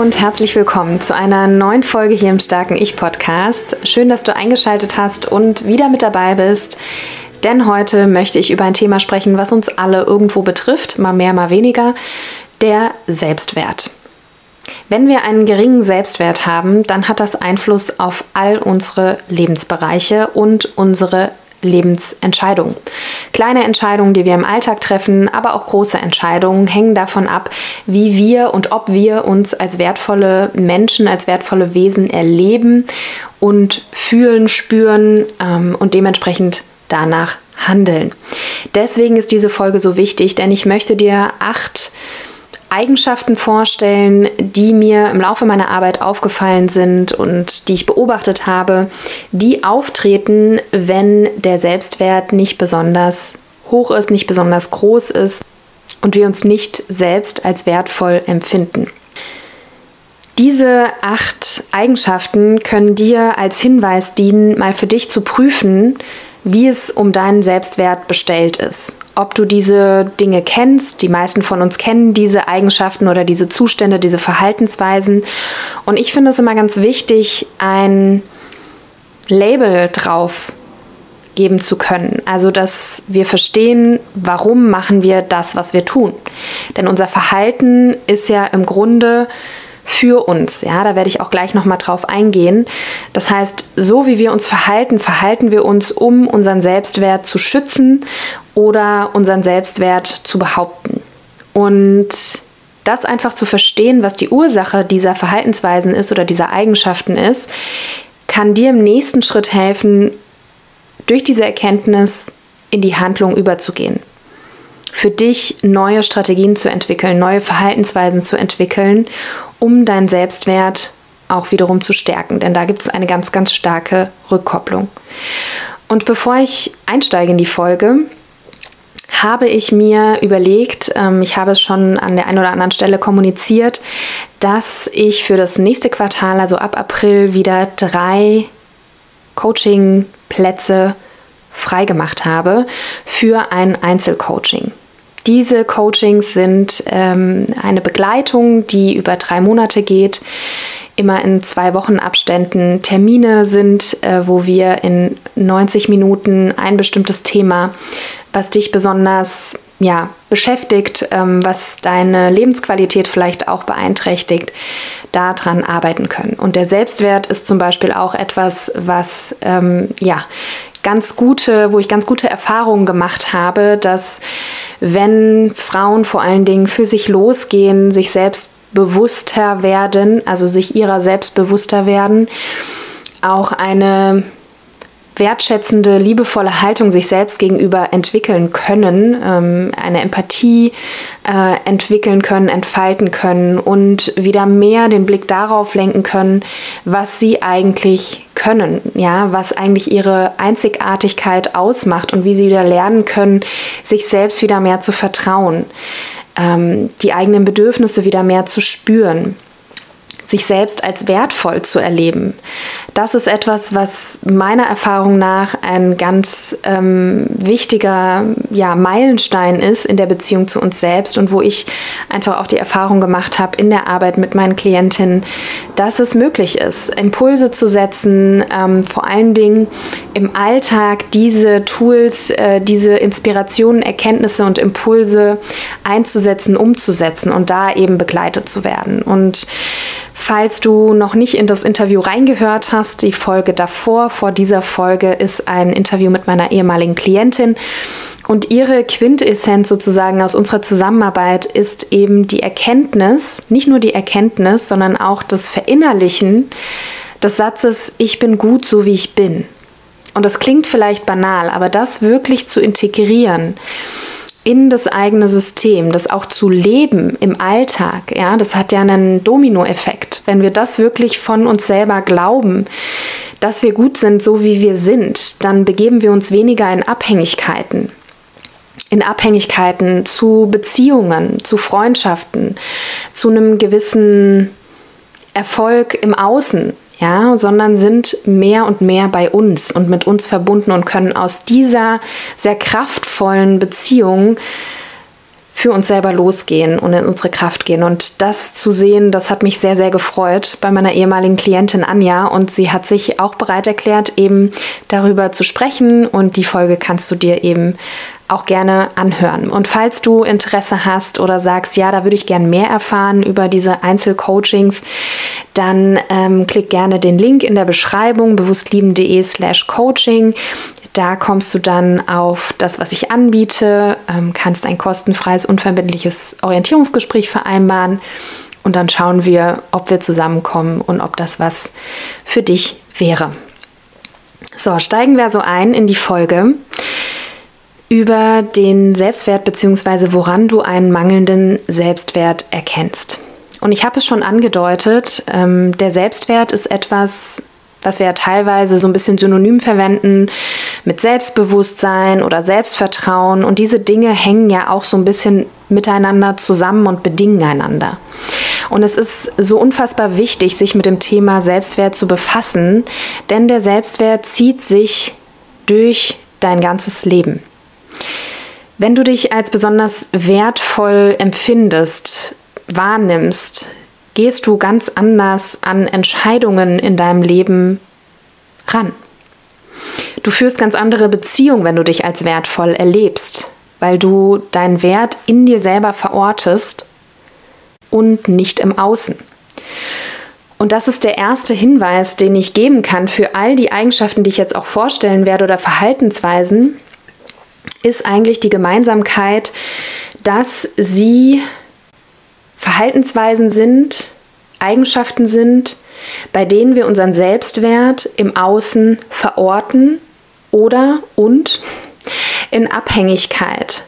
Und herzlich willkommen zu einer neuen Folge hier im Starken Ich Podcast. Schön, dass du eingeschaltet hast und wieder mit dabei bist. Denn heute möchte ich über ein Thema sprechen, was uns alle irgendwo betrifft, mal mehr, mal weniger, der Selbstwert. Wenn wir einen geringen Selbstwert haben, dann hat das Einfluss auf all unsere Lebensbereiche und unsere Lebensentscheidungen. Kleine Entscheidungen, die wir im Alltag treffen, aber auch große Entscheidungen hängen davon ab, wie wir und ob wir uns als wertvolle Menschen, als wertvolle Wesen erleben und fühlen, spüren ähm, und dementsprechend danach handeln. Deswegen ist diese Folge so wichtig, denn ich möchte dir acht Eigenschaften vorstellen, die mir im Laufe meiner Arbeit aufgefallen sind und die ich beobachtet habe, die auftreten, wenn der Selbstwert nicht besonders hoch ist, nicht besonders groß ist und wir uns nicht selbst als wertvoll empfinden. Diese acht Eigenschaften können dir als Hinweis dienen, mal für dich zu prüfen, wie es um deinen Selbstwert bestellt ist. Ob du diese Dinge kennst, die meisten von uns kennen diese Eigenschaften oder diese Zustände, diese Verhaltensweisen. Und ich finde es immer ganz wichtig, ein Label drauf geben zu können. Also, dass wir verstehen, warum machen wir das, was wir tun. Denn unser Verhalten ist ja im Grunde für uns. Ja, da werde ich auch gleich noch mal drauf eingehen. Das heißt, so wie wir uns verhalten, verhalten wir uns, um unseren Selbstwert zu schützen oder unseren Selbstwert zu behaupten. Und das einfach zu verstehen, was die Ursache dieser Verhaltensweisen ist oder dieser Eigenschaften ist, kann dir im nächsten Schritt helfen, durch diese Erkenntnis in die Handlung überzugehen für dich neue Strategien zu entwickeln, neue Verhaltensweisen zu entwickeln, um deinen Selbstwert auch wiederum zu stärken. Denn da gibt es eine ganz, ganz starke Rückkopplung. Und bevor ich einsteige in die Folge, habe ich mir überlegt, ähm, ich habe es schon an der einen oder anderen Stelle kommuniziert, dass ich für das nächste Quartal, also ab April, wieder drei Coaching-Plätze freigemacht habe für ein Einzelcoaching. Diese Coachings sind ähm, eine Begleitung, die über drei Monate geht, immer in zwei Wochen Abständen Termine sind, äh, wo wir in 90 Minuten ein bestimmtes Thema, was dich besonders ja, beschäftigt, ähm, was deine Lebensqualität vielleicht auch beeinträchtigt, daran arbeiten können. Und der Selbstwert ist zum Beispiel auch etwas, was ähm, ja ganz gute, wo ich ganz gute Erfahrungen gemacht habe, dass wenn Frauen vor allen Dingen für sich losgehen, sich selbst bewusster werden, also sich ihrer selbst bewusster werden, auch eine wertschätzende, liebevolle Haltung sich selbst gegenüber entwickeln können, ähm, eine Empathie äh, entwickeln können, entfalten können und wieder mehr den Blick darauf lenken können, was sie eigentlich können, ja, was eigentlich ihre Einzigartigkeit ausmacht und wie sie wieder lernen können, sich selbst wieder mehr zu vertrauen, ähm, die eigenen Bedürfnisse wieder mehr zu spüren sich selbst als wertvoll zu erleben. Das ist etwas, was meiner Erfahrung nach ein ganz ähm, wichtiger ja, Meilenstein ist in der Beziehung zu uns selbst und wo ich einfach auch die Erfahrung gemacht habe in der Arbeit mit meinen Klientinnen, dass es möglich ist, Impulse zu setzen, ähm, vor allen Dingen im Alltag diese Tools, äh, diese Inspirationen, Erkenntnisse und Impulse einzusetzen, umzusetzen und da eben begleitet zu werden. Und Falls du noch nicht in das Interview reingehört hast, die Folge davor, vor dieser Folge ist ein Interview mit meiner ehemaligen Klientin. Und ihre Quintessenz sozusagen aus unserer Zusammenarbeit ist eben die Erkenntnis, nicht nur die Erkenntnis, sondern auch das Verinnerlichen des Satzes, ich bin gut so wie ich bin. Und das klingt vielleicht banal, aber das wirklich zu integrieren, in das eigene System, das auch zu leben im Alltag, ja, das hat ja einen Dominoeffekt. Wenn wir das wirklich von uns selber glauben, dass wir gut sind, so wie wir sind, dann begeben wir uns weniger in Abhängigkeiten. In Abhängigkeiten zu Beziehungen, zu Freundschaften, zu einem gewissen Erfolg im Außen, ja, sondern sind mehr und mehr bei uns und mit uns verbunden und können aus dieser sehr kraftvollen Beziehung für uns selber losgehen und in unsere Kraft gehen. Und das zu sehen, das hat mich sehr, sehr gefreut bei meiner ehemaligen Klientin Anja. Und sie hat sich auch bereit erklärt, eben darüber zu sprechen. Und die Folge kannst du dir eben auch gerne anhören. Und falls du Interesse hast oder sagst, ja, da würde ich gerne mehr erfahren über diese Einzelcoachings, dann ähm, klick gerne den Link in der Beschreibung bewusstlieben.de slash coaching. Da kommst du dann auf das, was ich anbiete, ähm, kannst ein kostenfreies, unverbindliches Orientierungsgespräch vereinbaren und dann schauen wir, ob wir zusammenkommen und ob das was für dich wäre. So, steigen wir so ein in die Folge über den Selbstwert bzw. woran du einen mangelnden Selbstwert erkennst. Und ich habe es schon angedeutet, ähm, der Selbstwert ist etwas, was wir ja teilweise so ein bisschen synonym verwenden mit Selbstbewusstsein oder Selbstvertrauen. Und diese Dinge hängen ja auch so ein bisschen miteinander zusammen und bedingen einander. Und es ist so unfassbar wichtig, sich mit dem Thema Selbstwert zu befassen, denn der Selbstwert zieht sich durch dein ganzes Leben. Wenn du dich als besonders wertvoll empfindest, wahrnimmst, gehst du ganz anders an Entscheidungen in deinem Leben ran. Du führst ganz andere Beziehungen, wenn du dich als wertvoll erlebst, weil du deinen Wert in dir selber verortest und nicht im Außen. Und das ist der erste Hinweis, den ich geben kann für all die Eigenschaften, die ich jetzt auch vorstellen werde oder Verhaltensweisen, ist eigentlich die Gemeinsamkeit, dass sie Verhaltensweisen sind, Eigenschaften sind, bei denen wir unseren Selbstwert im Außen verorten oder und in Abhängigkeit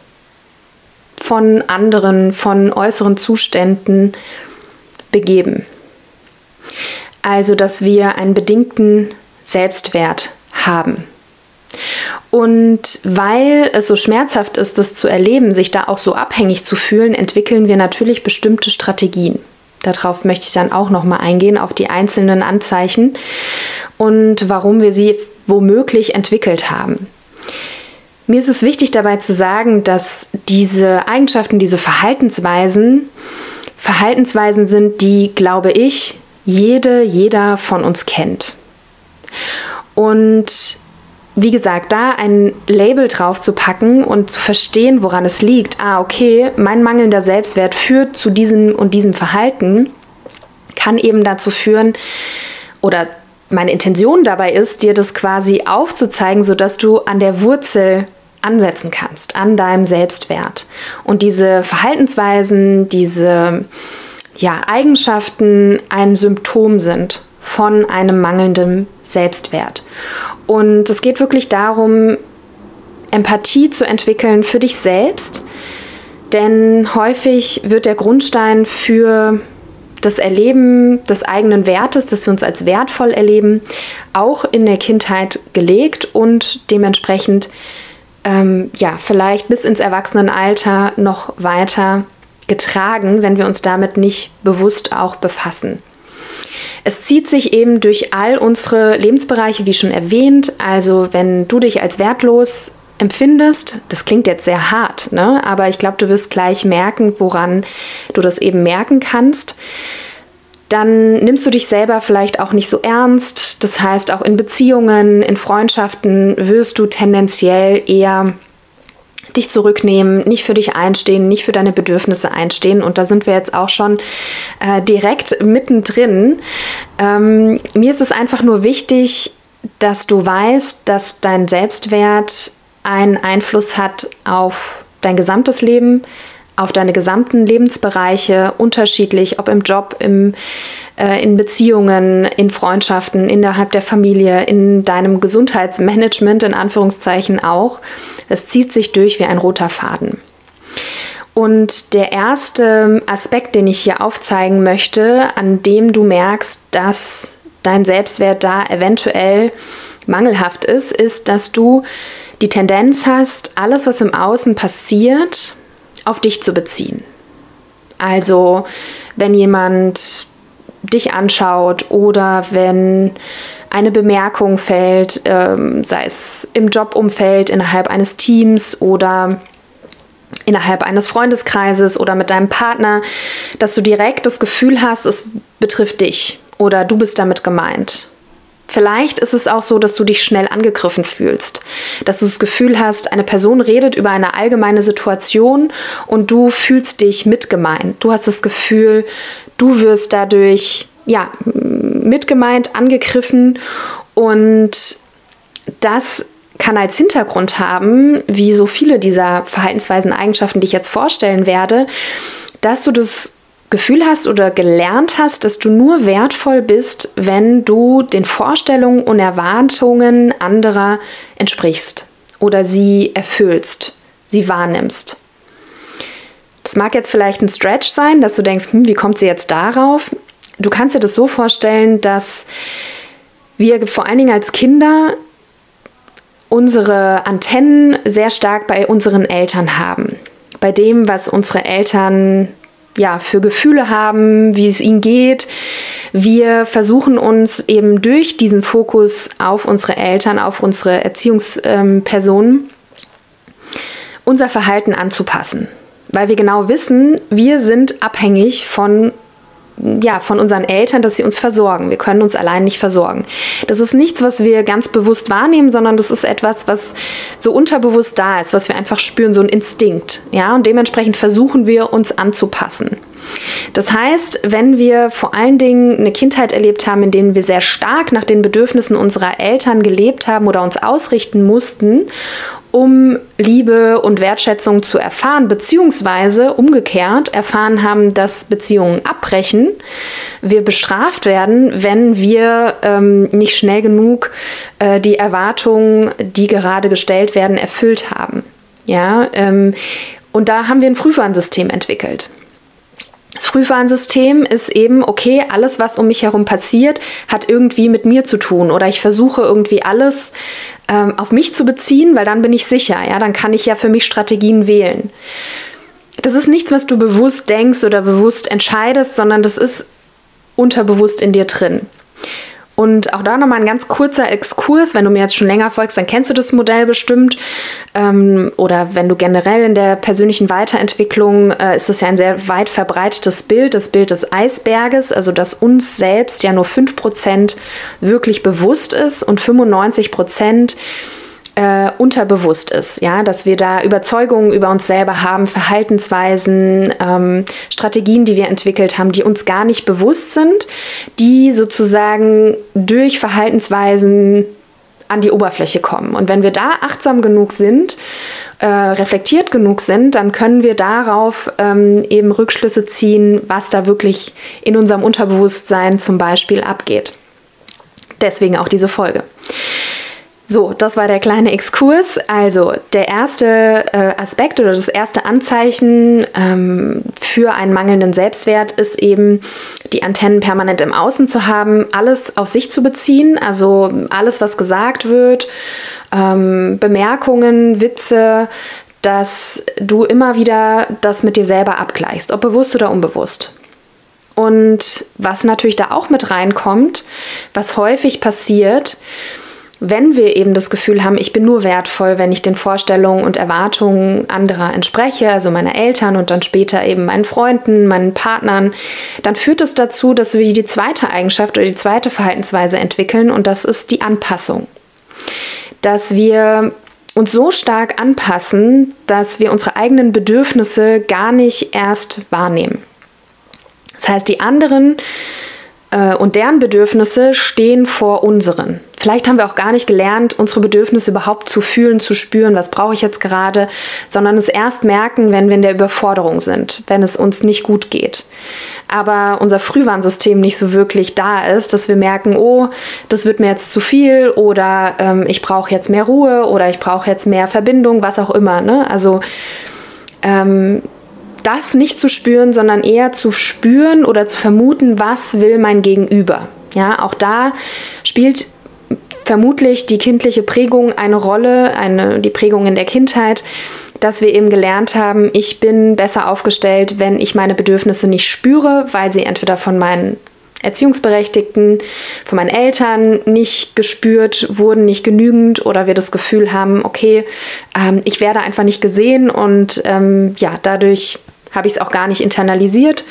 von anderen, von äußeren Zuständen begeben. Also, dass wir einen bedingten Selbstwert haben. Und weil es so schmerzhaft ist, das zu erleben, sich da auch so abhängig zu fühlen, entwickeln wir natürlich bestimmte Strategien. Darauf möchte ich dann auch nochmal eingehen, auf die einzelnen Anzeichen und warum wir sie womöglich entwickelt haben. Mir ist es wichtig dabei zu sagen, dass diese Eigenschaften, diese Verhaltensweisen, Verhaltensweisen sind, die, glaube ich, jede, jeder von uns kennt. Und wie gesagt, da ein Label drauf zu packen und zu verstehen, woran es liegt. Ah, okay, mein mangelnder Selbstwert führt zu diesem und diesem Verhalten, kann eben dazu führen, oder meine Intention dabei ist, dir das quasi aufzuzeigen, sodass du an der Wurzel ansetzen kannst, an deinem Selbstwert. Und diese Verhaltensweisen, diese ja, Eigenschaften ein Symptom sind von einem mangelnden Selbstwert. Und es geht wirklich darum, Empathie zu entwickeln für dich selbst, denn häufig wird der Grundstein für das Erleben des eigenen Wertes, dass wir uns als wertvoll erleben, auch in der Kindheit gelegt und dementsprechend ähm, ja vielleicht bis ins Erwachsenenalter noch weiter getragen, wenn wir uns damit nicht bewusst auch befassen. Es zieht sich eben durch all unsere Lebensbereiche, wie schon erwähnt. Also wenn du dich als wertlos empfindest, das klingt jetzt sehr hart, ne? aber ich glaube, du wirst gleich merken, woran du das eben merken kannst. Dann nimmst du dich selber vielleicht auch nicht so ernst. Das heißt, auch in Beziehungen, in Freundschaften wirst du tendenziell eher dich zurücknehmen, nicht für dich einstehen, nicht für deine Bedürfnisse einstehen. Und da sind wir jetzt auch schon äh, direkt mittendrin. Ähm, mir ist es einfach nur wichtig, dass du weißt, dass dein Selbstwert einen Einfluss hat auf dein gesamtes Leben, auf deine gesamten Lebensbereiche, unterschiedlich, ob im Job, im äh, in Beziehungen, in Freundschaften, innerhalb der Familie, in deinem Gesundheitsmanagement in Anführungszeichen auch. Es zieht sich durch wie ein roter Faden. Und der erste Aspekt, den ich hier aufzeigen möchte, an dem du merkst, dass dein Selbstwert da eventuell mangelhaft ist, ist, dass du die Tendenz hast, alles, was im Außen passiert, auf dich zu beziehen. Also, wenn jemand dich anschaut oder wenn eine Bemerkung fällt, ähm, sei es im Jobumfeld, innerhalb eines Teams oder innerhalb eines Freundeskreises oder mit deinem Partner, dass du direkt das Gefühl hast, es betrifft dich oder du bist damit gemeint. Vielleicht ist es auch so, dass du dich schnell angegriffen fühlst, dass du das Gefühl hast, eine Person redet über eine allgemeine Situation und du fühlst dich mitgemeint. Du hast das Gefühl, du wirst dadurch ja, mitgemeint, angegriffen und das kann als Hintergrund haben, wie so viele dieser Verhaltensweisen, Eigenschaften, die ich jetzt vorstellen werde, dass du das Gefühl hast oder gelernt hast, dass du nur wertvoll bist, wenn du den Vorstellungen und Erwartungen anderer entsprichst oder sie erfüllst, sie wahrnimmst. Das mag jetzt vielleicht ein Stretch sein, dass du denkst, hm, wie kommt sie jetzt darauf? Du kannst dir das so vorstellen, dass wir vor allen Dingen als Kinder unsere Antennen sehr stark bei unseren Eltern haben. Bei dem, was unsere Eltern ja, für Gefühle haben, wie es ihnen geht. Wir versuchen uns eben durch diesen Fokus auf unsere Eltern, auf unsere Erziehungspersonen, unser Verhalten anzupassen. Weil wir genau wissen, wir sind abhängig von ja, von unseren Eltern, dass sie uns versorgen. Wir können uns allein nicht versorgen. Das ist nichts, was wir ganz bewusst wahrnehmen, sondern das ist etwas, was so unterbewusst da ist, was wir einfach spüren, so ein Instinkt. Ja, und dementsprechend versuchen wir uns anzupassen. Das heißt, wenn wir vor allen Dingen eine Kindheit erlebt haben, in der wir sehr stark nach den Bedürfnissen unserer Eltern gelebt haben oder uns ausrichten mussten um Liebe und Wertschätzung zu erfahren, beziehungsweise umgekehrt erfahren haben, dass Beziehungen abbrechen, wir bestraft werden, wenn wir ähm, nicht schnell genug äh, die Erwartungen, die gerade gestellt werden, erfüllt haben. Ja, ähm, und da haben wir ein Frühwarnsystem entwickelt. Das Frühwarnsystem ist eben, okay, alles, was um mich herum passiert, hat irgendwie mit mir zu tun. Oder ich versuche irgendwie alles ähm, auf mich zu beziehen, weil dann bin ich sicher. Ja, dann kann ich ja für mich Strategien wählen. Das ist nichts, was du bewusst denkst oder bewusst entscheidest, sondern das ist unterbewusst in dir drin. Und auch da nochmal ein ganz kurzer Exkurs. Wenn du mir jetzt schon länger folgst, dann kennst du das Modell bestimmt. Ähm, oder wenn du generell in der persönlichen Weiterentwicklung, äh, ist das ja ein sehr weit verbreitetes Bild, das Bild des Eisberges, also dass uns selbst ja nur 5% wirklich bewusst ist und 95% äh, unterbewusst ist, ja, dass wir da Überzeugungen über uns selber haben, Verhaltensweisen, ähm, Strategien, die wir entwickelt haben, die uns gar nicht bewusst sind, die sozusagen durch Verhaltensweisen an die Oberfläche kommen. Und wenn wir da achtsam genug sind, äh, reflektiert genug sind, dann können wir darauf ähm, eben Rückschlüsse ziehen, was da wirklich in unserem Unterbewusstsein zum Beispiel abgeht. Deswegen auch diese Folge. So, das war der kleine Exkurs. Also der erste äh, Aspekt oder das erste Anzeichen ähm, für einen mangelnden Selbstwert ist eben, die Antennen permanent im Außen zu haben, alles auf sich zu beziehen, also alles, was gesagt wird, ähm, Bemerkungen, Witze, dass du immer wieder das mit dir selber abgleichst, ob bewusst oder unbewusst. Und was natürlich da auch mit reinkommt, was häufig passiert, wenn wir eben das Gefühl haben, ich bin nur wertvoll, wenn ich den Vorstellungen und Erwartungen anderer entspreche, also meiner Eltern und dann später eben meinen Freunden, meinen Partnern, dann führt es das dazu, dass wir die zweite Eigenschaft oder die zweite Verhaltensweise entwickeln und das ist die Anpassung. Dass wir uns so stark anpassen, dass wir unsere eigenen Bedürfnisse gar nicht erst wahrnehmen. Das heißt, die anderen und deren Bedürfnisse stehen vor unseren. Vielleicht haben wir auch gar nicht gelernt, unsere Bedürfnisse überhaupt zu fühlen, zu spüren, was brauche ich jetzt gerade, sondern es erst merken, wenn wir in der Überforderung sind, wenn es uns nicht gut geht. Aber unser Frühwarnsystem nicht so wirklich da ist, dass wir merken, oh, das wird mir jetzt zu viel oder ähm, ich brauche jetzt mehr Ruhe oder ich brauche jetzt mehr Verbindung, was auch immer. Ne? Also ähm, das nicht zu spüren, sondern eher zu spüren oder zu vermuten, was will mein Gegenüber. Ja, auch da spielt vermutlich die kindliche Prägung eine Rolle, eine, die Prägung in der Kindheit, dass wir eben gelernt haben, ich bin besser aufgestellt, wenn ich meine Bedürfnisse nicht spüre, weil sie entweder von meinen Erziehungsberechtigten, von meinen Eltern nicht gespürt wurden, nicht genügend oder wir das Gefühl haben, okay, ähm, ich werde einfach nicht gesehen und ähm, ja, dadurch habe ich es auch gar nicht internalisiert.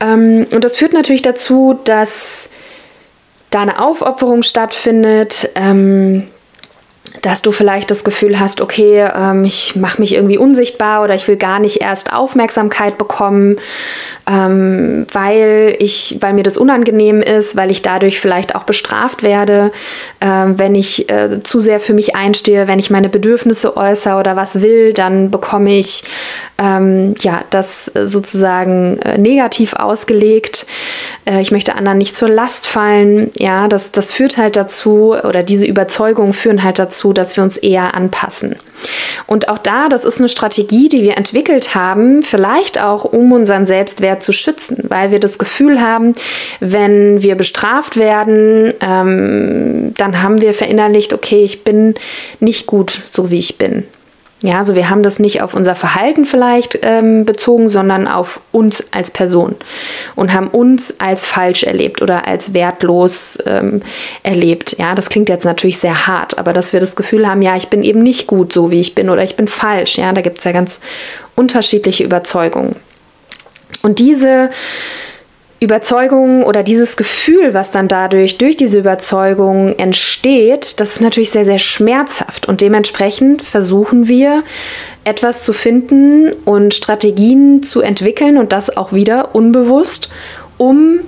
Ähm, und das führt natürlich dazu, dass da eine Aufopferung stattfindet, ähm, dass du vielleicht das Gefühl hast, okay, ähm, ich mache mich irgendwie unsichtbar oder ich will gar nicht erst Aufmerksamkeit bekommen, ähm, weil ich, weil mir das unangenehm ist, weil ich dadurch vielleicht auch bestraft werde, äh, wenn ich äh, zu sehr für mich einstehe, wenn ich meine Bedürfnisse äußere oder was will, dann bekomme ich ähm, ja das sozusagen äh, negativ ausgelegt. Äh, ich möchte anderen nicht zur Last fallen. Ja, das, das führt halt dazu oder diese Überzeugungen führen halt dazu, dass wir uns eher anpassen. Und auch da, das ist eine Strategie, die wir entwickelt haben, vielleicht auch um unseren Selbstwert zu schützen, weil wir das Gefühl haben, wenn wir bestraft werden, ähm, dann haben wir verinnerlicht, okay, ich bin nicht gut so, wie ich bin. Ja, also wir haben das nicht auf unser Verhalten vielleicht ähm, bezogen, sondern auf uns als Person und haben uns als falsch erlebt oder als wertlos ähm, erlebt. Ja, das klingt jetzt natürlich sehr hart, aber dass wir das Gefühl haben, ja, ich bin eben nicht gut so, wie ich bin oder ich bin falsch. Ja, da gibt es ja ganz unterschiedliche Überzeugungen. Und diese Überzeugung oder dieses Gefühl, was dann dadurch durch diese Überzeugung entsteht, das ist natürlich sehr, sehr schmerzhaft. Und dementsprechend versuchen wir etwas zu finden und Strategien zu entwickeln und das auch wieder unbewusst, um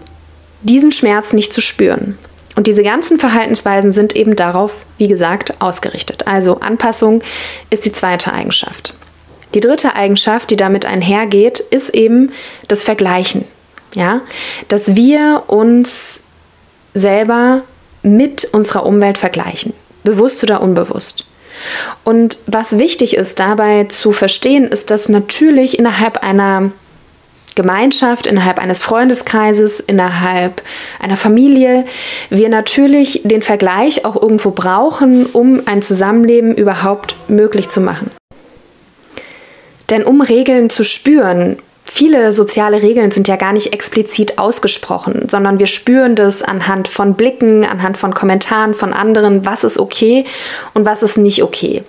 diesen Schmerz nicht zu spüren. Und diese ganzen Verhaltensweisen sind eben darauf, wie gesagt, ausgerichtet. Also Anpassung ist die zweite Eigenschaft. Die dritte Eigenschaft, die damit einhergeht, ist eben das Vergleichen ja, dass wir uns selber mit unserer Umwelt vergleichen, bewusst oder unbewusst. Und was wichtig ist dabei zu verstehen, ist, dass natürlich innerhalb einer Gemeinschaft, innerhalb eines Freundeskreises, innerhalb einer Familie, wir natürlich den Vergleich auch irgendwo brauchen, um ein Zusammenleben überhaupt möglich zu machen. Denn um Regeln zu spüren, Viele soziale Regeln sind ja gar nicht explizit ausgesprochen, sondern wir spüren das anhand von Blicken, anhand von Kommentaren von anderen, was ist okay und was ist nicht okay.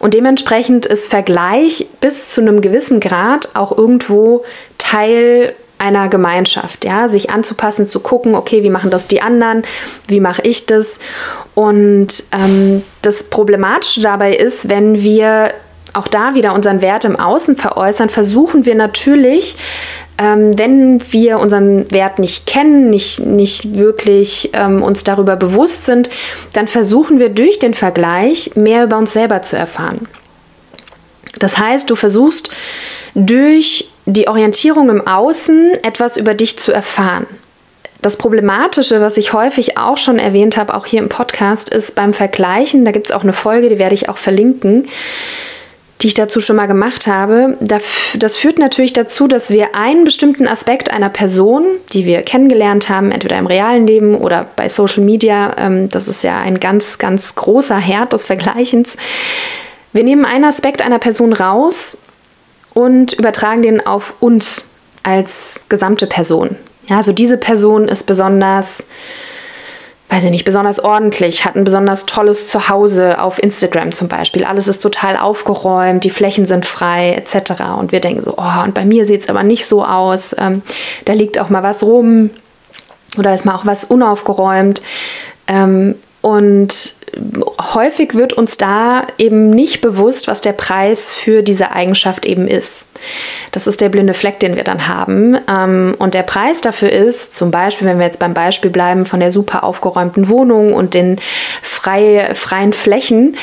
Und dementsprechend ist Vergleich bis zu einem gewissen Grad auch irgendwo Teil einer Gemeinschaft, ja, sich anzupassen, zu gucken, okay, wie machen das die anderen, wie mache ich das? Und ähm, das Problematische dabei ist, wenn wir auch da wieder unseren Wert im Außen veräußern, versuchen wir natürlich, ähm, wenn wir unseren Wert nicht kennen, nicht, nicht wirklich ähm, uns darüber bewusst sind, dann versuchen wir durch den Vergleich mehr über uns selber zu erfahren. Das heißt, du versuchst durch die Orientierung im Außen etwas über dich zu erfahren. Das Problematische, was ich häufig auch schon erwähnt habe, auch hier im Podcast, ist beim Vergleichen, da gibt es auch eine Folge, die werde ich auch verlinken, die ich dazu schon mal gemacht habe. Das führt natürlich dazu, dass wir einen bestimmten Aspekt einer Person, die wir kennengelernt haben, entweder im realen Leben oder bei Social Media, ähm, das ist ja ein ganz, ganz großer Herd des Vergleichens. Wir nehmen einen Aspekt einer Person raus und übertragen den auf uns als gesamte Person. Ja, also diese Person ist besonders weiß ich nicht, besonders ordentlich, hat ein besonders tolles Zuhause auf Instagram zum Beispiel. Alles ist total aufgeräumt, die Flächen sind frei etc. Und wir denken so, oh, und bei mir sieht es aber nicht so aus. Ähm, da liegt auch mal was rum oder ist mal auch was unaufgeräumt. Ähm, und häufig wird uns da eben nicht bewusst, was der Preis für diese Eigenschaft eben ist. Das ist der blinde Fleck, den wir dann haben. Ähm, und der Preis dafür ist, zum Beispiel, wenn wir jetzt beim Beispiel bleiben von der super aufgeräumten Wohnung und den frei, freien Flächen,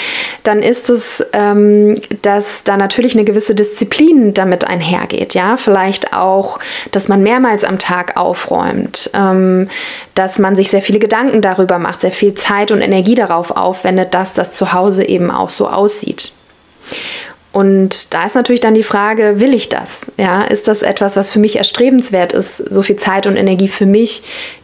dann ist es, ähm, dass da natürlich eine gewisse Disziplin damit einhergeht. Ja, vielleicht auch, dass man mehrmals am Tag aufräumt, ähm, dass man sich sehr viele Gedanken darüber macht, sehr viel Zeit und Energie darauf aufwendet, dass das Zuhause eben auch so aussieht. Und Und da ist natürlich dann die Frage, will ich das? Ja, ist das etwas, was für mich erstrebenswert ist, so viel Zeit und Energie für mich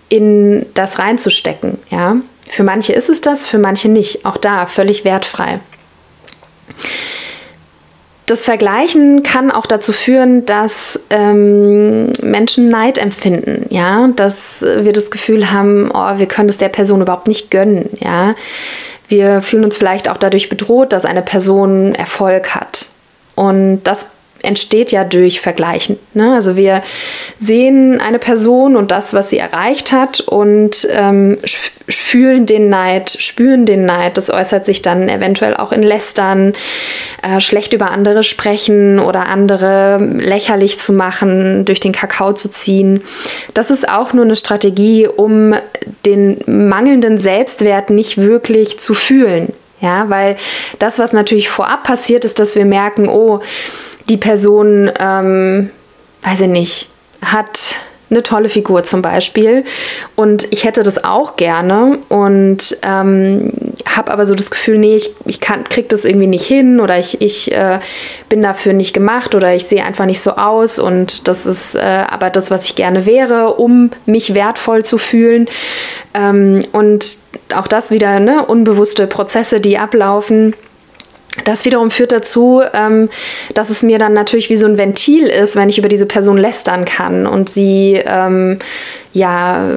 in das reinzustecken? Ja, für manche ist es das, für manche nicht. Auch da völlig wertfrei. Das Vergleichen kann auch dazu führen, dass ähm, Menschen Neid empfinden, ja, dass wir das Gefühl haben, oh, wir können es der Person überhaupt nicht gönnen, ja. Wir fühlen uns vielleicht auch dadurch bedroht, dass eine Person Erfolg hat. Und das entsteht ja durch Vergleichen. Ne? Also wir sehen eine Person und das, was sie erreicht hat und ähm, fühlen den Neid, spüren den Neid. Das äußert sich dann eventuell auch in Lästern, äh, schlecht über andere sprechen oder andere lächerlich zu machen, durch den Kakao zu ziehen. Das ist auch nur eine Strategie, um den mangelnden Selbstwert nicht wirklich zu fühlen. Ja, weil das, was natürlich vorab passiert, ist, dass wir merken, oh, die Person, ähm, weiß ich nicht, hat eine tolle Figur zum Beispiel. Und ich hätte das auch gerne und ähm, habe aber so das Gefühl, nee, ich, ich kann, krieg das irgendwie nicht hin oder ich, ich äh, bin dafür nicht gemacht oder ich sehe einfach nicht so aus und das ist äh, aber das, was ich gerne wäre, um mich wertvoll zu fühlen. Ähm, und auch das wieder ne, unbewusste Prozesse, die ablaufen das wiederum führt dazu, ähm, dass es mir dann natürlich wie so ein Ventil ist, wenn ich über diese Person lästern kann und sie ähm, ja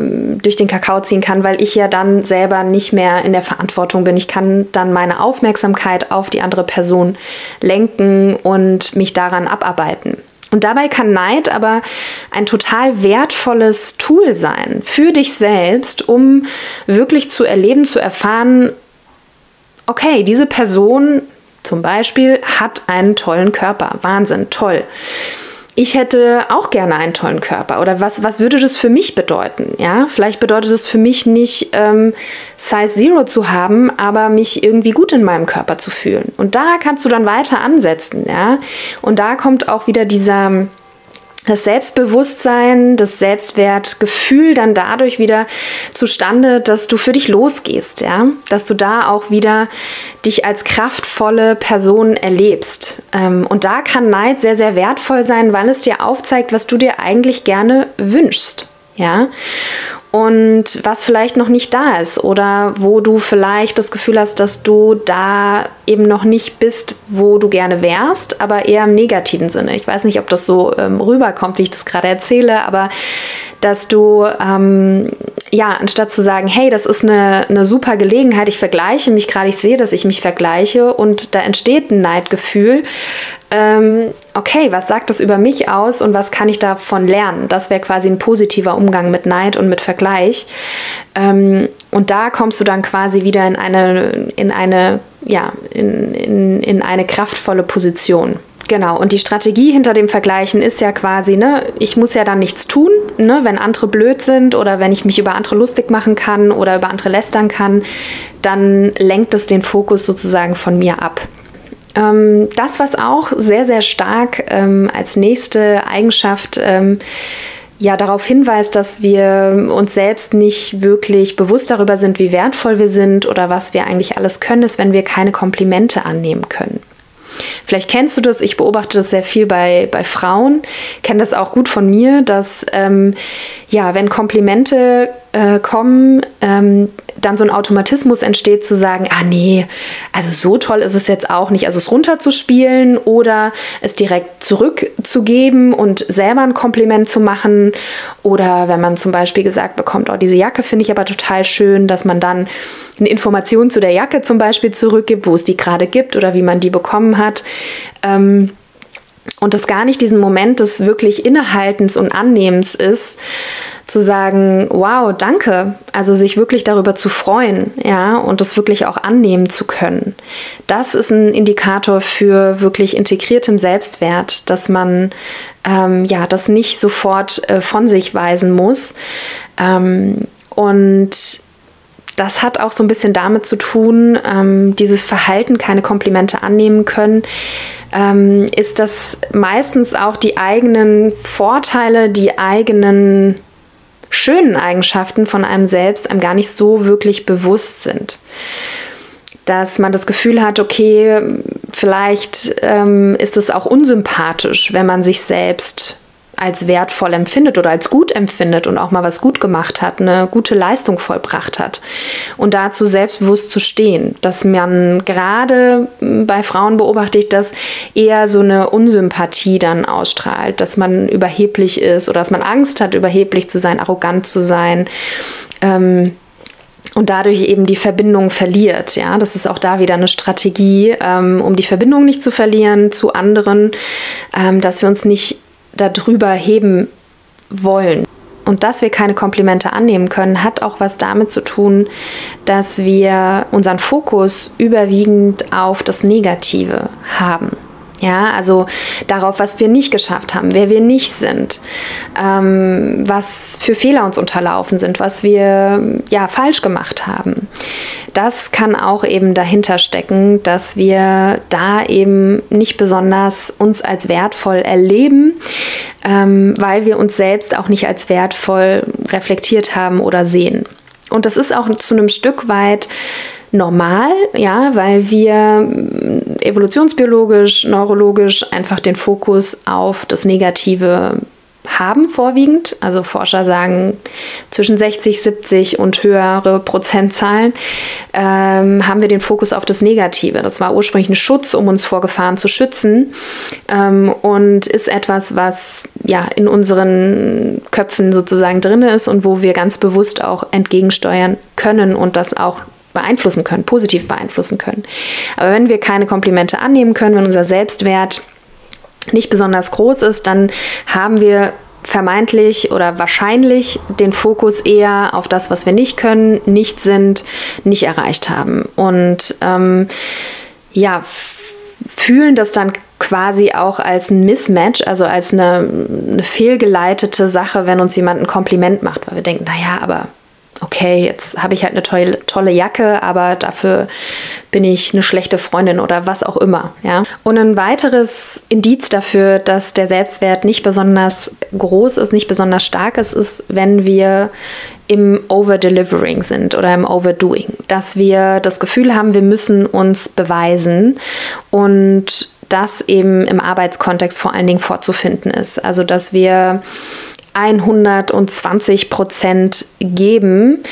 durch den Kakao ziehen kann, weil ich ja dann selber nicht mehr in der Verantwortung bin. Ich kann dann meine Aufmerksamkeit auf die andere Person lenken und mich daran abarbeiten. Und dabei kann Neid aber ein total wertvolles Tool sein für dich selbst, um wirklich zu erleben, zu erfahren, okay, diese Person zum Beispiel hat einen tollen Körper. Wahnsinn, toll. Ich hätte auch gerne einen tollen Körper. Oder was, was würde das für mich bedeuten? Ja, vielleicht bedeutet es für mich nicht, ähm, Size Zero zu haben, aber mich irgendwie gut in meinem Körper zu fühlen. Und da kannst du dann weiter ansetzen. Ja, und da kommt auch wieder dieser das Selbstbewusstsein, das Selbstwertgefühl dann dadurch wieder zustande, dass du für dich losgehst, ja, dass du da auch wieder dich als kraftvolle Person erlebst. Ähm, und da kann Neid sehr, sehr wertvoll sein, weil es dir aufzeigt, was du dir eigentlich gerne wünschst, ja und was vielleicht noch nicht da ist oder wo du vielleicht das Gefühl hast, dass du da eben noch nicht bist, wo du gerne wärst, aber eher im negativen Sinne. Ich weiß nicht, ob das so ähm, rüberkommt, wie ich das gerade erzähle, aber dass du, ähm, ja, anstatt zu sagen, hey, das ist eine, eine super Gelegenheit, ich vergleiche mich gerade, ich sehe, dass ich mich vergleiche und da entsteht ein Neidgefühl, ähm, okay, was sagt das über mich aus und was kann ich davon lernen? Das wäre quasi ein positiver Umgang mit Neid und mit Vergleich. Ähm, und da kommst du dann quasi wieder in eine, in eine, ja, in, in, in eine kraftvolle Position. Genau, und die Strategie hinter dem Vergleichen ist ja quasi, ne, ich muss ja dann nichts tun, ne, wenn andere blöd sind oder wenn ich mich über andere lustig machen kann oder über andere lästern kann, dann lenkt es den Fokus sozusagen von mir ab. Ähm, das, was auch sehr, sehr stark ähm, als nächste Eigenschaft ähm, ja darauf hinweist, dass wir uns selbst nicht wirklich bewusst darüber sind, wie wertvoll wir sind oder was wir eigentlich alles können, ist, wenn wir keine Komplimente annehmen können. Vielleicht kennst du das, ich beobachte das sehr viel bei, bei Frauen, kenne das auch gut von mir, dass ähm, ja, wenn Komplimente äh, kommen, ähm, dann so ein Automatismus entsteht zu sagen, ah nee, also so toll ist es jetzt auch nicht, also es runterzuspielen oder es direkt zurückzugeben und selber ein Kompliment zu machen oder wenn man zum Beispiel gesagt bekommt, oh diese Jacke finde ich aber total schön, dass man dann eine Information zu der Jacke zum Beispiel zurückgibt, wo es die gerade gibt oder wie man die bekommen hat. Ähm, und das gar nicht diesen Moment des wirklich Innehaltens und Annehmens ist, zu sagen, wow, danke, also sich wirklich darüber zu freuen, ja, und das wirklich auch annehmen zu können. Das ist ein Indikator für wirklich integriertem Selbstwert, dass man ähm, ja das nicht sofort äh, von sich weisen muss. Ähm, und das hat auch so ein bisschen damit zu tun, ähm, dieses Verhalten, keine Komplimente annehmen können, ähm, ist, dass meistens auch die eigenen Vorteile, die eigenen schönen Eigenschaften von einem selbst einem gar nicht so wirklich bewusst sind. Dass man das Gefühl hat, okay, vielleicht ähm, ist es auch unsympathisch, wenn man sich selbst als wertvoll empfindet oder als gut empfindet und auch mal was gut gemacht hat, eine gute Leistung vollbracht hat. Und dazu selbstbewusst zu stehen, dass man gerade bei Frauen beobachtet, dass eher so eine Unsympathie dann ausstrahlt, dass man überheblich ist oder dass man Angst hat, überheblich zu sein, arrogant zu sein. Ähm, und dadurch eben die Verbindung verliert. Ja, das ist auch da wieder eine Strategie, ähm, um die Verbindung nicht zu verlieren zu anderen, ähm, dass wir uns nicht darüber heben wollen. Und dass wir keine Komplimente annehmen können, hat auch was damit zu tun, dass wir unseren Fokus überwiegend auf das Negative haben. Ja, also darauf, was wir nicht geschafft haben, wer wir nicht sind, ähm, was für Fehler uns unterlaufen sind, was wir ja falsch gemacht haben. Das kann auch eben dahinter stecken, dass wir da eben nicht besonders uns als wertvoll erleben, ähm, weil wir uns selbst auch nicht als wertvoll reflektiert haben oder sehen. Und das ist auch zu einem Stück weit normal, ja, weil wir mm, evolutionsbiologisch, neurologisch einfach den Fokus auf das Negative haben vorwiegend. Also Forscher sagen zwischen 60, 70 und höhere Prozentzahlen ähm, haben wir den Fokus auf das Negative. Das war ursprünglich ein Schutz, um uns vor Gefahren zu schützen ähm, und ist etwas, was ja in unseren Köpfen sozusagen drin ist und wo wir ganz bewusst auch entgegensteuern können und das auch beeinflussen können, positiv beeinflussen können. Aber wenn wir keine Komplimente annehmen können, wenn unser Selbstwert nicht besonders groß ist, dann haben wir vermeintlich oder wahrscheinlich den Fokus eher auf das, was wir nicht können, nicht sind, nicht erreicht haben. Und ähm, ja, fühlen das dann quasi auch als ein Mismatch, also als eine, eine fehlgeleitete Sache, wenn uns jemand ein Kompliment macht, weil wir denken, naja, aber okay, jetzt habe ich halt eine tolle, tolle Jacke, aber dafür bin ich eine schlechte Freundin oder was auch immer. Ja? Und ein weiteres Indiz dafür, dass der Selbstwert nicht besonders groß ist, nicht besonders stark ist, ist, wenn wir im Overdelivering sind oder im Overdoing. Dass wir das Gefühl haben, wir müssen uns beweisen und das eben im Arbeitskontext vor allen Dingen vorzufinden ist. Also dass wir 120 Prozent geben.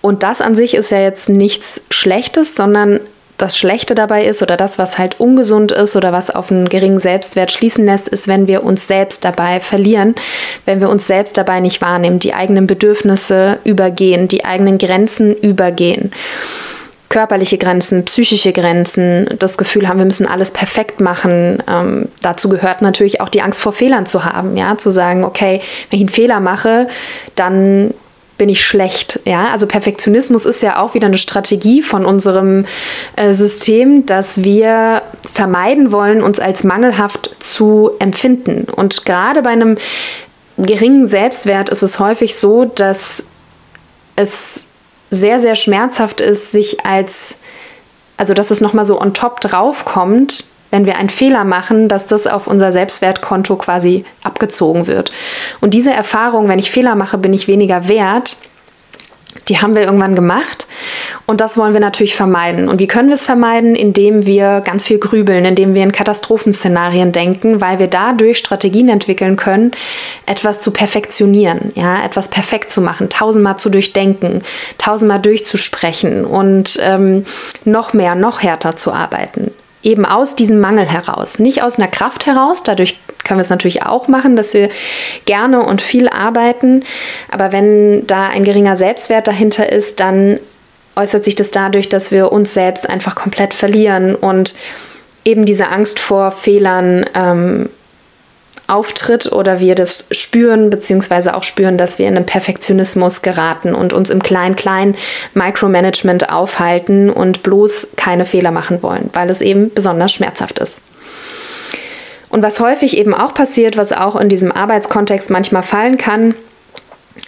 Und das an sich ist ja jetzt nichts Schlechtes, sondern das Schlechte dabei ist oder das, was halt ungesund ist oder was auf einen geringen Selbstwert schließen lässt, ist, wenn wir uns selbst dabei verlieren, wenn wir uns selbst dabei nicht wahrnehmen, die eigenen Bedürfnisse übergehen, die eigenen Grenzen übergehen körperliche Grenzen, psychische Grenzen, das Gefühl haben, wir müssen alles perfekt machen. Ähm, dazu gehört natürlich auch die Angst vor Fehlern zu haben, ja, zu sagen, okay, wenn ich einen Fehler mache, dann bin ich schlecht. Ja, also Perfektionismus ist ja auch wieder eine Strategie von unserem äh, System, dass wir vermeiden wollen, uns als mangelhaft zu empfinden. Und gerade bei einem geringen Selbstwert ist es häufig so, dass es sehr, sehr schmerzhaft ist, sich als, also dass es nochmal so on top drauf kommt, wenn wir einen Fehler machen, dass das auf unser Selbstwertkonto quasi abgezogen wird. Und diese Erfahrung, wenn ich Fehler mache, bin ich weniger wert, die haben wir irgendwann gemacht und das wollen wir natürlich vermeiden. Und wie können wir es vermeiden? Indem wir ganz viel grübeln, indem wir in Katastrophenszenarien denken, weil wir dadurch Strategien entwickeln können, etwas zu perfektionieren, ja, etwas perfekt zu machen, tausendmal zu durchdenken, tausendmal durchzusprechen und ähm, noch mehr, noch härter zu arbeiten eben aus diesem Mangel heraus, nicht aus einer Kraft heraus. Dadurch können wir es natürlich auch machen, dass wir gerne und viel arbeiten. Aber wenn da ein geringer Selbstwert dahinter ist, dann äußert sich das dadurch, dass wir uns selbst einfach komplett verlieren und eben diese Angst vor Fehlern ähm, auftritt oder wir das spüren, beziehungsweise auch spüren, dass wir in einen Perfektionismus geraten und uns im Klein-Klein Micromanagement aufhalten und bloß keine Fehler machen wollen, weil es eben besonders schmerzhaft ist. Und was häufig eben auch passiert, was auch in diesem Arbeitskontext manchmal fallen kann,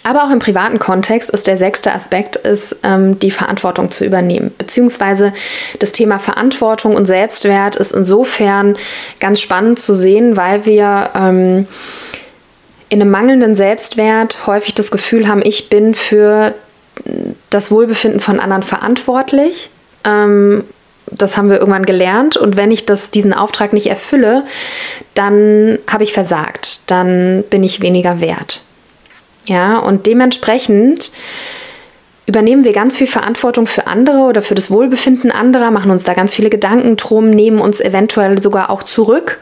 aber auch im privaten Kontext ist der sechste Aspekt, ist, ähm, die Verantwortung zu übernehmen. Beziehungsweise das Thema Verantwortung und Selbstwert ist insofern ganz spannend zu sehen, weil wir ähm, in einem mangelnden Selbstwert häufig das Gefühl haben, ich bin für das Wohlbefinden von anderen verantwortlich. Ähm, das haben wir irgendwann gelernt und wenn ich das, diesen Auftrag nicht erfülle, dann habe ich versagt, dann bin ich weniger wert. Ja, und dementsprechend übernehmen wir ganz viel Verantwortung für andere oder für das Wohlbefinden anderer, machen uns da ganz viele Gedanken drum, nehmen uns eventuell sogar auch zurück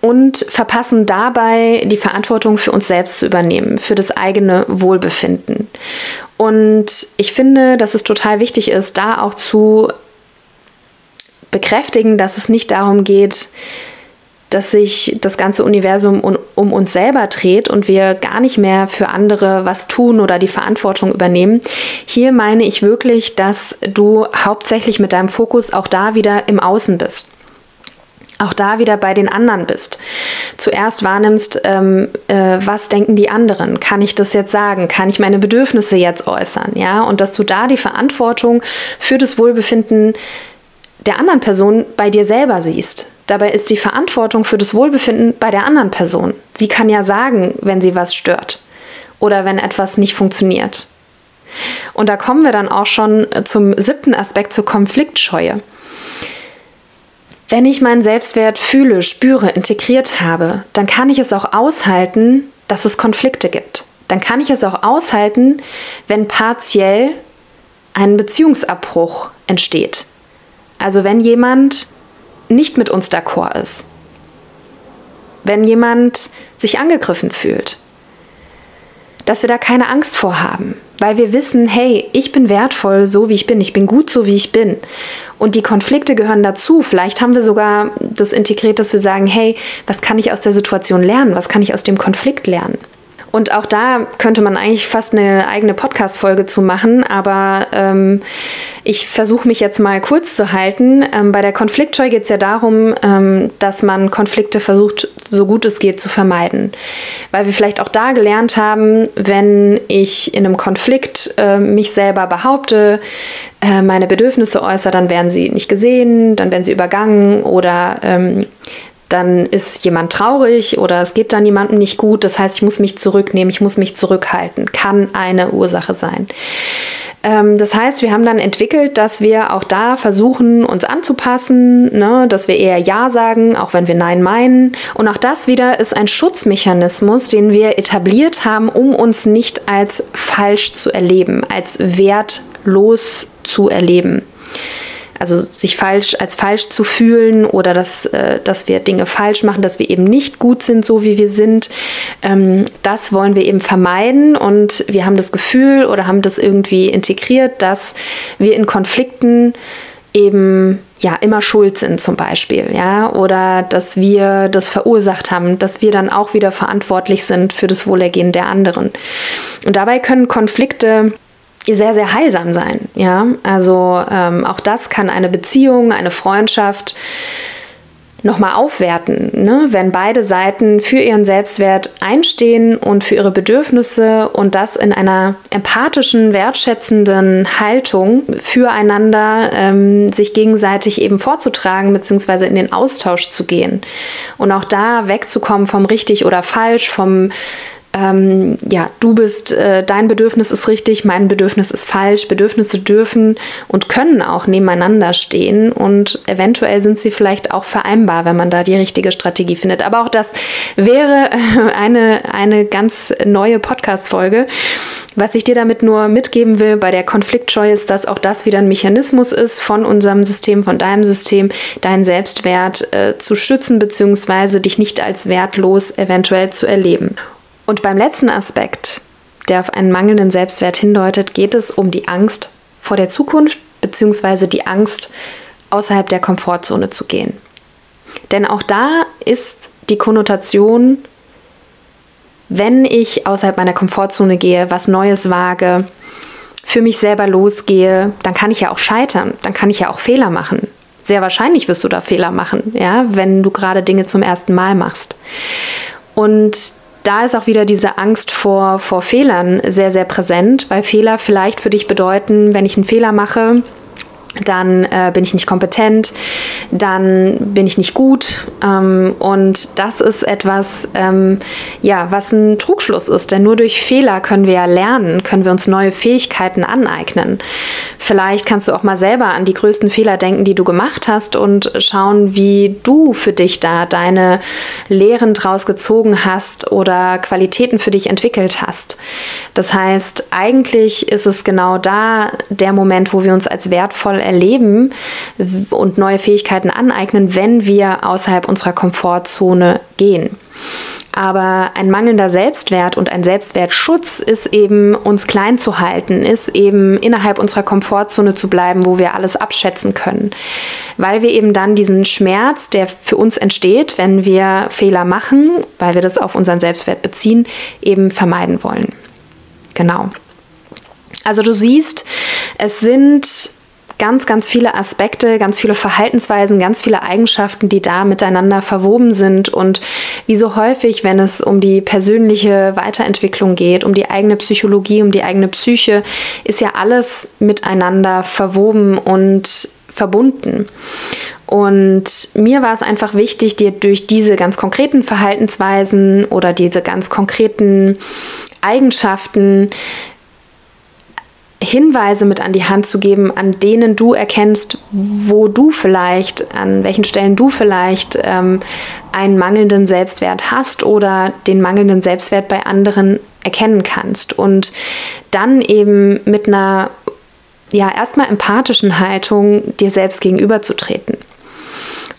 und verpassen dabei die Verantwortung für uns selbst zu übernehmen, für das eigene Wohlbefinden. Und ich finde, dass es total wichtig ist, da auch zu bekräftigen, dass es nicht darum geht, dass sich das ganze Universum um, um, uns selber dreht und wir gar nicht mehr für andere was tun oder die Verantwortung übernehmen. Hier meine ich wirklich, dass du hauptsächlich mit deinem Fokus auch da wieder im Außen bist auch da wieder bei den anderen bist. Zuerst wahrnimmst, ähm, äh, was denken die anderen? Kann ich das jetzt sagen? Kann ich meine Bedürfnisse jetzt äußern? Ja, und dass du da die Verantwortung für das Wohlbefinden der anderen Person bei dir selber siehst. Dabei ist die Verantwortung für das Wohlbefinden bei der anderen Person. Sie kann ja sagen, wenn sie was stört oder wenn etwas nicht funktioniert. Und da kommen wir dann auch schon zum siebten Aspekt zur Konfliktscheue. Wenn ich meinen Selbstwert fühle, spüre, integriert habe, dann kann ich es auch aushalten, dass es Konflikte gibt. Dann kann ich es auch aushalten, wenn partiell ein Beziehungsabbruch entsteht. Also wenn jemand nicht mit uns d'accord ist. Wenn jemand sich angegriffen fühlt. Dass wir da keine Angst vor haben, weil wir wissen, hey, ich bin wertvoll, so wie ich bin, ich bin gut, so wie ich bin. Und die Konflikte gehören dazu. Vielleicht haben wir sogar das integriert, dass wir sagen, hey, was kann ich aus der Situation lernen? Was kann ich aus dem Konflikt lernen? Und auch da könnte man eigentlich fast eine eigene Podcast-Folge zu machen, aber ähm, ich versuche mich jetzt mal kurz zu halten. Ähm, bei der Konfliktscheu geht es ja darum, ähm, dass man Konflikte versucht, so gut es geht, zu vermeiden. Weil wir vielleicht auch da gelernt haben, wenn ich in einem Konflikt äh, mich selber behaupte, äh, meine Bedürfnisse äußere, dann werden sie nicht gesehen, dann werden sie übergangen oder ähm, dann ist jemand traurig oder es geht dann jemandem nicht gut. Das heißt, ich muss mich zurücknehmen, ich muss mich zurückhalten. Kann eine Ursache sein. Ähm, das heißt, wir haben dann entwickelt, dass wir auch da versuchen, uns anzupassen, ne? dass wir eher Ja sagen, auch wenn wir Nein meinen. Und auch das wieder ist ein Schutzmechanismus, den wir etabliert haben, um uns nicht als falsch zu erleben, als wertlos zu erleben also sich falsch als falsch zu fühlen oder dass, äh, dass wir Dinge falsch machen, dass wir eben nicht gut sind, so wie wir sind. Ähm, das wollen wir eben vermeiden und wir haben das Gefühl oder haben das irgendwie integriert, dass wir in Konflikten eben ja immer schuld sind zum Beispiel, ja, oder dass wir das verursacht haben, dass wir dann auch wieder verantwortlich sind für das Wohlergehen der anderen. Und dabei können Konflikte sehr, sehr heilsam sein. Ja, also ähm, auch das kann eine Beziehung, eine Freundschaft nochmal aufwerten, ne? wenn beide Seiten für ihren Selbstwert einstehen und für ihre Bedürfnisse und das in einer empathischen, wertschätzenden Haltung füreinander ähm, sich gegenseitig eben vorzutragen bzw. in den Austausch zu gehen und auch da wegzukommen vom richtig oder falsch, vom ähm, ja, du bist, äh, dein Bedürfnis ist richtig, mein Bedürfnis ist falsch. Bedürfnisse dürfen und können auch nebeneinander stehen und eventuell sind sie vielleicht auch vereinbar, wenn man da die richtige Strategie findet. Aber auch das wäre eine, eine ganz neue Podcast-Folge. Was ich dir damit nur mitgeben will bei der Konfliktscheu ist, dass auch das wieder ein Mechanismus ist von unserem System, von deinem System, deinen Selbstwert äh, zu schützen bzw. dich nicht als wertlos eventuell zu erleben. Und beim letzten Aspekt, der auf einen mangelnden Selbstwert hindeutet, geht es um die Angst vor der Zukunft bzw. die Angst, außerhalb der Komfortzone zu gehen. Denn auch da ist die Konnotation, wenn ich außerhalb meiner Komfortzone gehe, was Neues wage, für mich selber losgehe, dann kann ich ja auch scheitern, dann kann ich ja auch Fehler machen. Sehr wahrscheinlich wirst du da Fehler machen, ja, wenn du gerade Dinge zum ersten Mal machst. Und da ist auch wieder diese Angst vor, vor Fehlern sehr, sehr präsent, weil Fehler vielleicht für dich bedeuten, wenn ich einen Fehler mache, dann äh, bin ich nicht kompetent, dann bin ich nicht gut. Ähm, und das ist etwas, ähm, ja, was ein Trugschluss ist, denn nur durch Fehler können wir ja lernen, können wir uns neue Fähigkeiten aneignen. Vielleicht kannst du auch mal selber an die größten Fehler denken, die du gemacht hast und schauen, wie du für dich da deine Lehren draus gezogen hast oder Qualitäten für dich entwickelt hast. Das heißt, eigentlich ist es genau da der Moment, wo wir uns als wertvoll erleben und neue Fähigkeiten aneignen, wenn wir außerhalb unserer Komfortzone gehen. Aber ein mangelnder Selbstwert und ein Selbstwertschutz ist eben, uns klein zu halten, ist eben innerhalb unserer Komfortzone zu bleiben, wo wir alles abschätzen können. Weil wir eben dann diesen Schmerz, der für uns entsteht, wenn wir Fehler machen, weil wir das auf unseren Selbstwert beziehen, eben vermeiden wollen. Genau. Also du siehst, es sind ganz, ganz viele Aspekte, ganz viele Verhaltensweisen, ganz viele Eigenschaften, die da miteinander verwoben sind. Und wie so häufig, wenn es um die persönliche Weiterentwicklung geht, um die eigene Psychologie, um die eigene Psyche, ist ja alles miteinander verwoben und verbunden. Und mir war es einfach wichtig, dir durch diese ganz konkreten Verhaltensweisen oder diese ganz konkreten Eigenschaften Hinweise mit an die Hand zu geben, an denen du erkennst, wo du vielleicht, an welchen Stellen du vielleicht ähm, einen mangelnden Selbstwert hast oder den mangelnden Selbstwert bei anderen erkennen kannst. Und dann eben mit einer, ja, erstmal empathischen Haltung dir selbst gegenüberzutreten.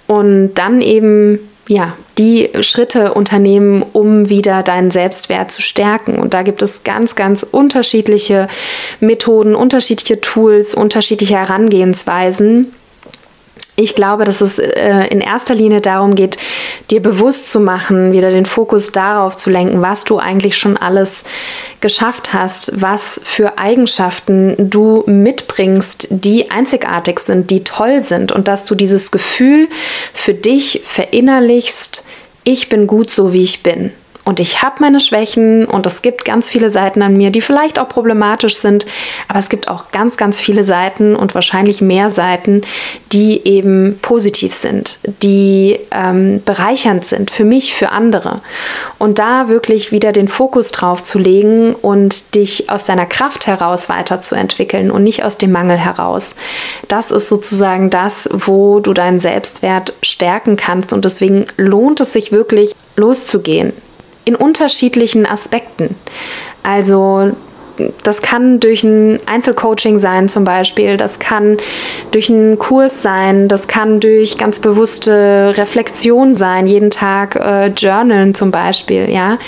Und dann eben ja, die Schritte unternehmen, um wieder deinen Selbstwert zu stärken. Und da gibt es ganz, ganz unterschiedliche Methoden, unterschiedliche Tools, unterschiedliche Herangehensweisen ich glaube, dass es äh, in erster Linie darum geht, dir bewusst zu machen, wieder den Fokus darauf zu lenken, was du eigentlich schon alles geschafft hast, was für Eigenschaften du mitbringst, die einzigartig sind, die toll sind und dass du dieses Gefühl für dich verinnerlichst, ich bin gut so, wie ich bin. Und ich habe meine Schwächen und es gibt ganz viele Seiten an mir, die vielleicht auch problematisch sind, aber es gibt auch ganz, ganz viele Seiten und wahrscheinlich mehr Seiten, die eben positiv sind, die ähm, bereichernd sind für mich, für andere. Und da wirklich wieder den Fokus drauf zu legen und dich aus deiner Kraft heraus weiterzuentwickeln und nicht aus dem Mangel heraus. Das ist sozusagen das, wo du deinen Selbstwert stärken kannst und deswegen lohnt es sich wirklich loszugehen in unterschiedlichen Aspekten. Also das kann durch ein Einzelcoaching sein zum Beispiel, das kann durch einen Kurs sein, das kann durch ganz bewusste Reflexion sein, jeden Tag äh, journalen zum Beispiel, ja.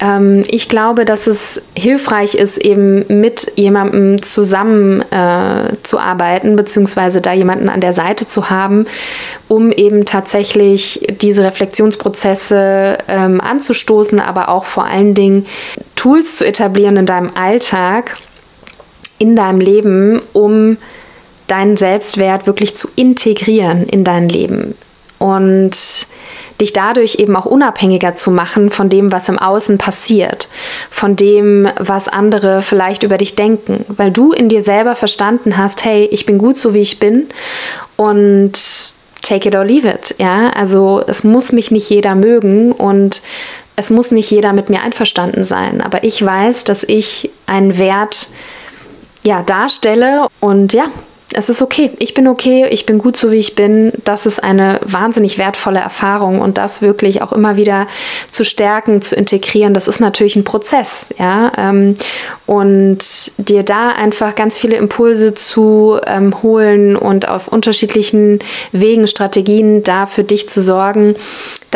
Ähm, ich glaube, dass es hilfreich ist, eben mit jemandem zusammen äh, zu arbeiten, beziehungsweise da jemanden an der Seite zu haben, um eben tatsächlich diese Reflexionsprozesse ähm, anzustoßen, aber auch vor allen Dingen Tools zu etablieren in deinem Alltag, in deinem Leben, um deinen Selbstwert wirklich zu integrieren in dein Leben. Und dich dadurch eben auch unabhängiger zu machen von dem, was im Außen passiert, von dem, was andere vielleicht über dich denken, weil du in dir selber verstanden hast, hey, ich bin gut so wie ich bin und take it or leave it, ja? Also, es muss mich nicht jeder mögen und es muss nicht jeder mit mir einverstanden sein, aber ich weiß, dass ich einen Wert ja, darstelle und ja, es ist okay. Ich bin okay, ich bin gut so, wie ich bin. Das ist eine wahnsinnig wertvolle Erfahrung und das wirklich auch immer wieder zu stärken, zu integrieren, das ist natürlich ein Prozess, ja. Ähm, und dir da einfach ganz viele Impulse zu ähm, holen und auf unterschiedlichen Wegen, Strategien da für dich zu sorgen,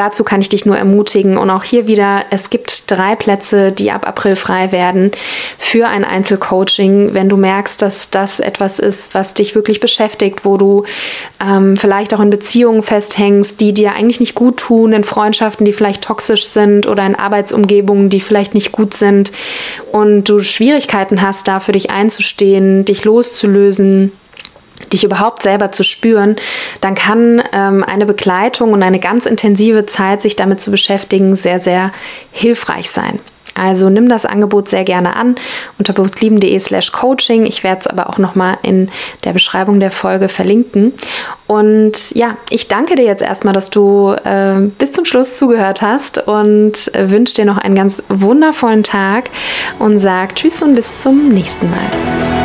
dazu kann ich dich nur ermutigen. Und auch hier wieder, es gibt drei Plätze, die ab April frei werden für ein Einzelcoaching. Wenn du merkst, dass das etwas ist, was dich wirklich beschäftigt, wo du ähm, vielleicht auch in Beziehungen festhängst, die dir eigentlich nicht gut tun, in Freundschaften, die vielleicht toxisch sind oder in Arbeitsumgebungen, die vielleicht nicht gut sind und du Schwierigkeiten hast, da für dich einzustehen, dich loszulösen dich überhaupt selber zu spüren, dann kann ähm, eine Begleitung und eine ganz intensive Zeit, sich damit zu beschäftigen, sehr, sehr hilfreich sein. Also nimm das Angebot sehr gerne an unter bewusstlieben.de slash coaching. Ich werde es aber auch nochmal in der Beschreibung der Folge verlinken. Und ja, ich danke dir jetzt erstmal, dass du äh, bis zum Schluss zugehört hast und äh, wünsche dir noch einen ganz wundervollen Tag und sag Tschüss und bis zum nächsten Mal.